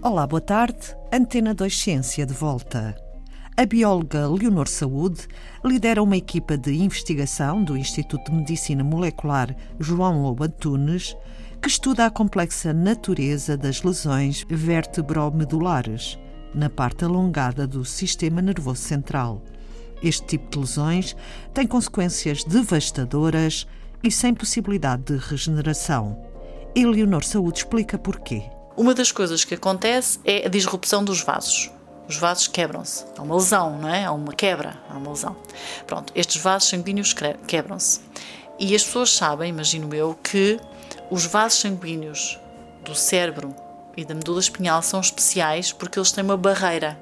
Olá, boa tarde. Antena 2 Ciência de volta. A bióloga Leonor Saúde lidera uma equipa de investigação do Instituto de Medicina Molecular João Lobo Antunes que estuda a complexa natureza das lesões vertebromedulares na parte alongada do sistema nervoso central. Este tipo de lesões tem consequências devastadoras e sem possibilidade de regeneração. Eleonor Saúde explica porquê. Uma das coisas que acontece é a disrupção dos vasos. Os vasos quebram-se. Há uma lesão, não é? Há uma quebra, há uma lesão. Pronto, estes vasos sanguíneos quebram-se. E as pessoas sabem, imagino eu, que os vasos sanguíneos do cérebro e da medula espinhal são especiais porque eles têm uma barreira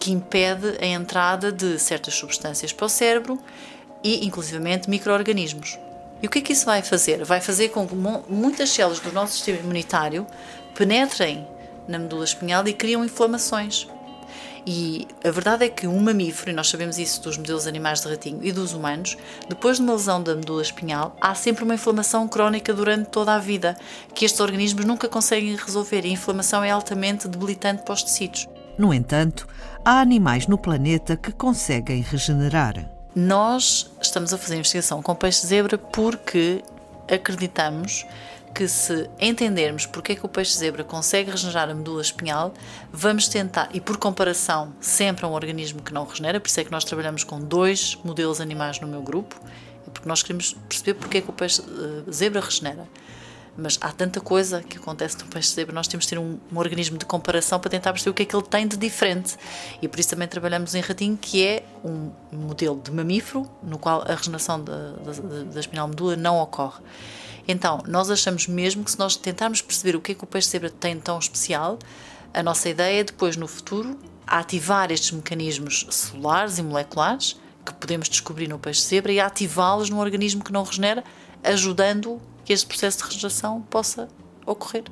que impede a entrada de certas substâncias para o cérebro e, inclusivamente, micro-organismos. E o que é que isso vai fazer? Vai fazer com que muitas células do nosso sistema imunitário penetrem na medula espinhal e criam inflamações. E a verdade é que um mamífero, e nós sabemos isso dos modelos animais de ratinho e dos humanos, depois de uma lesão da medula espinhal, há sempre uma inflamação crónica durante toda a vida, que estes organismos nunca conseguem resolver, e a inflamação é altamente debilitante para os tecidos. No entanto, há animais no planeta que conseguem regenerar. Nós estamos a fazer investigação com peixe-zebra porque acreditamos que se entendermos porque é que o peixe-zebra consegue regenerar a medula espinhal, vamos tentar, e por comparação sempre a um organismo que não regenera, por isso é que nós trabalhamos com dois modelos animais no meu grupo, é porque nós queremos perceber porque é que o peixe-zebra regenera. Mas há tanta coisa que acontece no peixe-zebra, nós temos de ter um, um, organismo de comparação para tentar perceber o que é que ele tem de diferente. E por isso também trabalhamos em ratinho, que é um modelo de mamífero, no qual a regeneração da, da, da espinal medula não ocorre. Então, nós achamos mesmo que se nós tentarmos perceber o que é que o peixe-zebra tem tão especial, a nossa ideia é depois, no futuro, ativar estes mecanismos celulares e moleculares que podemos descobrir no peixe-zebra e ativá-los num organismo que não regenera, ajudando que este processo de regeneração possa ocorrer.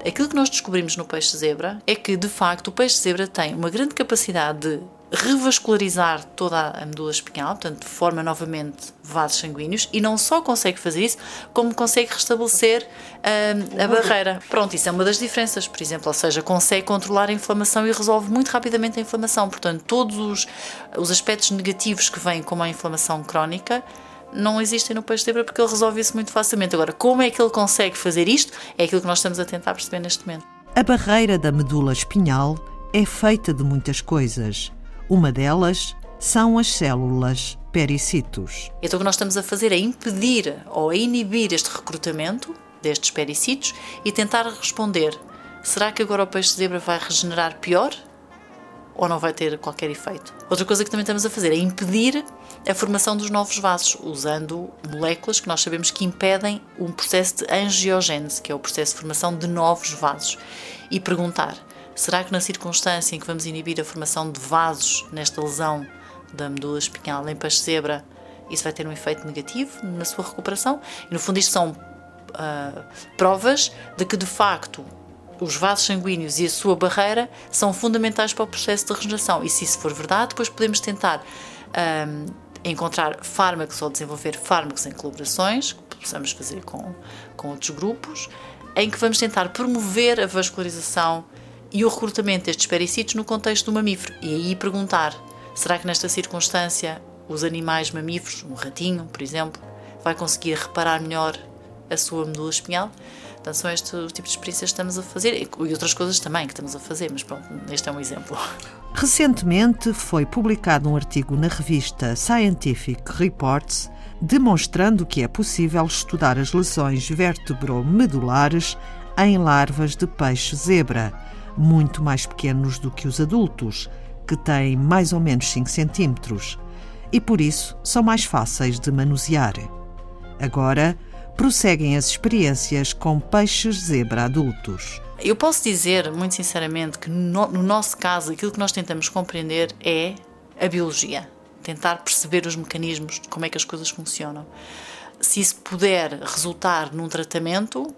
Aquilo que nós descobrimos no peixe-zebra é que, de facto, o peixe-zebra tem uma grande capacidade de revascularizar toda a medula espinhal, portanto, forma novamente vasos sanguíneos e não só consegue fazer isso, como consegue restabelecer uh, a barreira. Pronto, isso é uma das diferenças, por exemplo, ou seja, consegue controlar a inflamação e resolve muito rapidamente a inflamação. Portanto, todos os, os aspectos negativos que vêm com a inflamação crónica não existem no peixe zebra porque ele resolve isso muito facilmente. Agora, como é que ele consegue fazer isto? É aquilo que nós estamos a tentar perceber neste momento. A barreira da medula espinhal é feita de muitas coisas uma delas são as células pericitos. Então o que nós estamos a fazer é impedir ou inibir este recrutamento destes pericitos e tentar responder: será que agora o peixe-zebra vai regenerar pior ou não vai ter qualquer efeito? Outra coisa que também estamos a fazer é impedir a formação dos novos vasos, usando moléculas que nós sabemos que impedem um processo de angiogênese, que é o processo de formação de novos vasos, e perguntar Será que na circunstância em que vamos inibir a formação de vasos nesta lesão da medula espinhal em peixe-zebra, isso vai ter um efeito negativo na sua recuperação? E no fundo, isto são uh, provas de que de facto os vasos sanguíneos e a sua barreira são fundamentais para o processo de regeneração. E se isso for verdade, depois podemos tentar um, ah, encontrar fármacos ou desenvolver fármacos em colaborações, que possamos fazer com, com outros grupos, em que vamos tentar promover a vascularização e o recrutamento destes pericitos no contexto do mamífero. E aí perguntar: será que nesta circunstância os animais mamíferos, um ratinho, por exemplo, vai conseguir reparar melhor a sua medula espinhal? Então, são este o tipo de experiências que estamos a fazer e outras coisas também que estamos a fazer, mas pronto, este é um exemplo. Recentemente foi publicado um artigo na revista Scientific Reports demonstrando que é possível estudar as lesões vertebromedulares em larvas de peixe-zebra muito mais pequenos do que os adultos, que têm mais ou menos 5 centímetros, e por isso são mais fáceis de manusear. Agora, prosseguem as experiências com peixes zebra adultos. Eu posso dizer, muito sinceramente, que no, no nosso caso, aquilo que nós tentamos compreender é a biologia. Tentar perceber os mecanismos, de como é que as coisas funcionam. Se isso puder resultar num tratamento,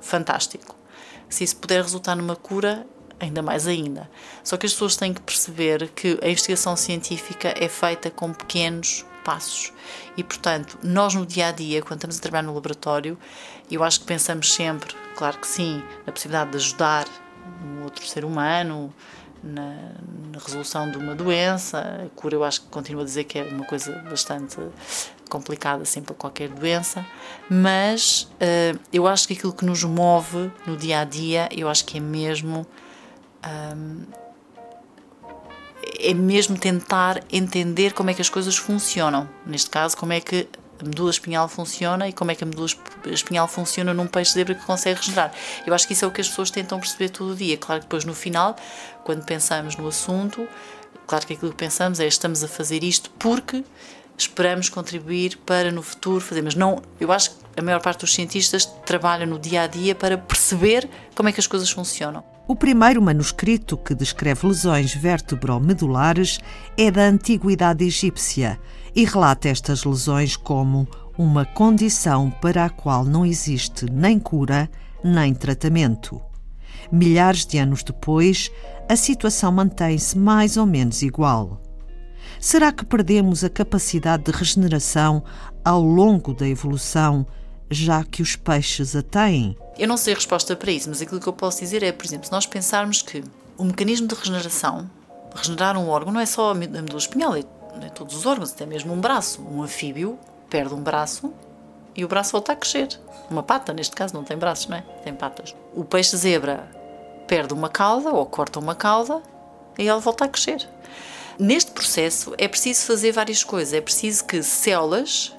fantástico. Se isso puder resultar numa cura, ainda mais ainda. Só que as pessoas têm que perceber que a investigação científica é feita com pequenos passos. E, portanto, nós no dia a dia, quando estamos a trabalhar no laboratório, eu acho que pensamos sempre, claro que sim, na possibilidade de ajudar um outro ser humano, na, na, resolução de uma doença. A cura, eu acho que continuo a dizer que é uma coisa bastante complicada assim para qualquer doença, mas uh, eu acho que aquilo que nos move no dia a dia, eu acho que é mesmo um, é mesmo tentar entender como é que as coisas funcionam. Neste caso, como é que a medula espinhal funciona e como é que a medula espinhal funciona num peixe zebra que consegue regenerar. Eu acho que isso é o que as pessoas tentam perceber todo o dia. Claro que depois no final, quando pensamos no assunto, claro que aquilo que pensamos é estamos a fazer isto porque esperamos contribuir para no futuro fazer, mas não, eu acho que a maior parte dos cientistas trabalha no dia a dia para perceber como é que as coisas funcionam. O primeiro manuscrito que descreve lesões vertebromedulares é da antiguidade egípcia e relata estas lesões como uma condição para a qual não existe nem cura nem tratamento. Milhares de anos depois, a situação mantém-se mais ou menos igual. Será que perdemos a capacidade de regeneração ao longo da evolução, já que os peixes a têm? Eu não sei a resposta para isso, mas aquilo que eu posso dizer é, por exemplo, se nós pensarmos que o mecanismo de regeneração, regenerar um órgão, não é só a medula espinhal, é é? todos os órgãos, até mesmo um braço. Um anfíbio perde um braço e o braço volta a crescer. Uma pata, neste caso, não tem braços, não é? Tem patas. O peixe zebra perde uma cauda ou corta uma cauda e ela volta a crescer. Neste processo é preciso fazer várias coisas. É preciso que células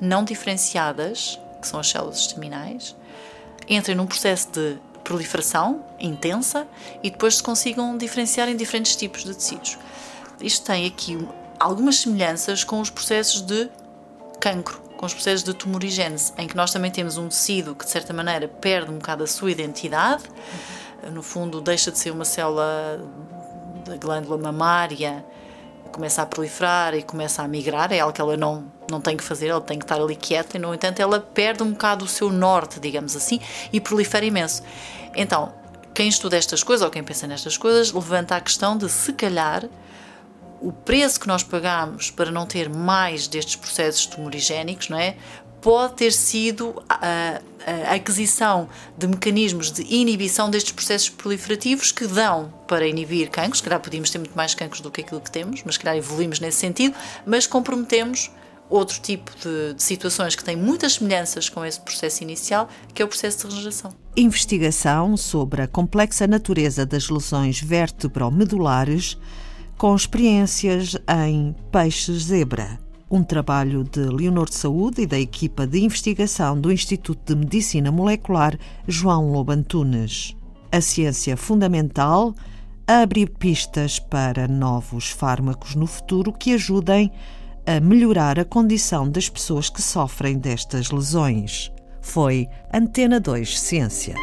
não diferenciadas, que são as células estaminais, entrem num processo de proliferação intensa e depois se consigam diferenciar em diferentes tipos de tecidos. Isto tem aqui algumas semelhanças com os processos de cancro, com os processos de tumorigênese, em que nós também temos um tecido que, de certa maneira, perde um bocado a sua identidade, no fundo, deixa de ser uma célula da glândula mamária, começa a proliferar e começa a migrar, é algo que ela não, não tem que fazer, ela tem que estar ali quieta, e, no entanto, ela perde um bocado o seu norte, digamos assim, e prolifera imenso. Então, quem estuda estas coisas, ou quem pensa nestas coisas, levanta a questão de, se calhar, o preço que nós pagamos para não ter mais destes processos tumorigénicos, não é? Pode ter sido a, a aquisição de mecanismos de inibição destes processos proliferativos que dão para inibir cancros. Se calhar podíamos ter muito mais cancros do que aquilo que temos, mas se calhar evoluímos nesse sentido, mas comprometemos outro tipo de, de, situações que têm muitas semelhanças com esse processo inicial, que é o processo de regeneração. Investigação sobre a complexa natureza das lesões vertebromedulares com experiências em peixes-zebra. Um trabalho de Leonor de Saúde e da equipa de investigação do Instituto de Medicina Molecular João Lobo Antunes. A ciência fundamental a abrir pistas para novos fármacos no futuro que ajudem a melhorar a condição das pessoas que sofrem destas lesões. Foi Antena 2 Ciência.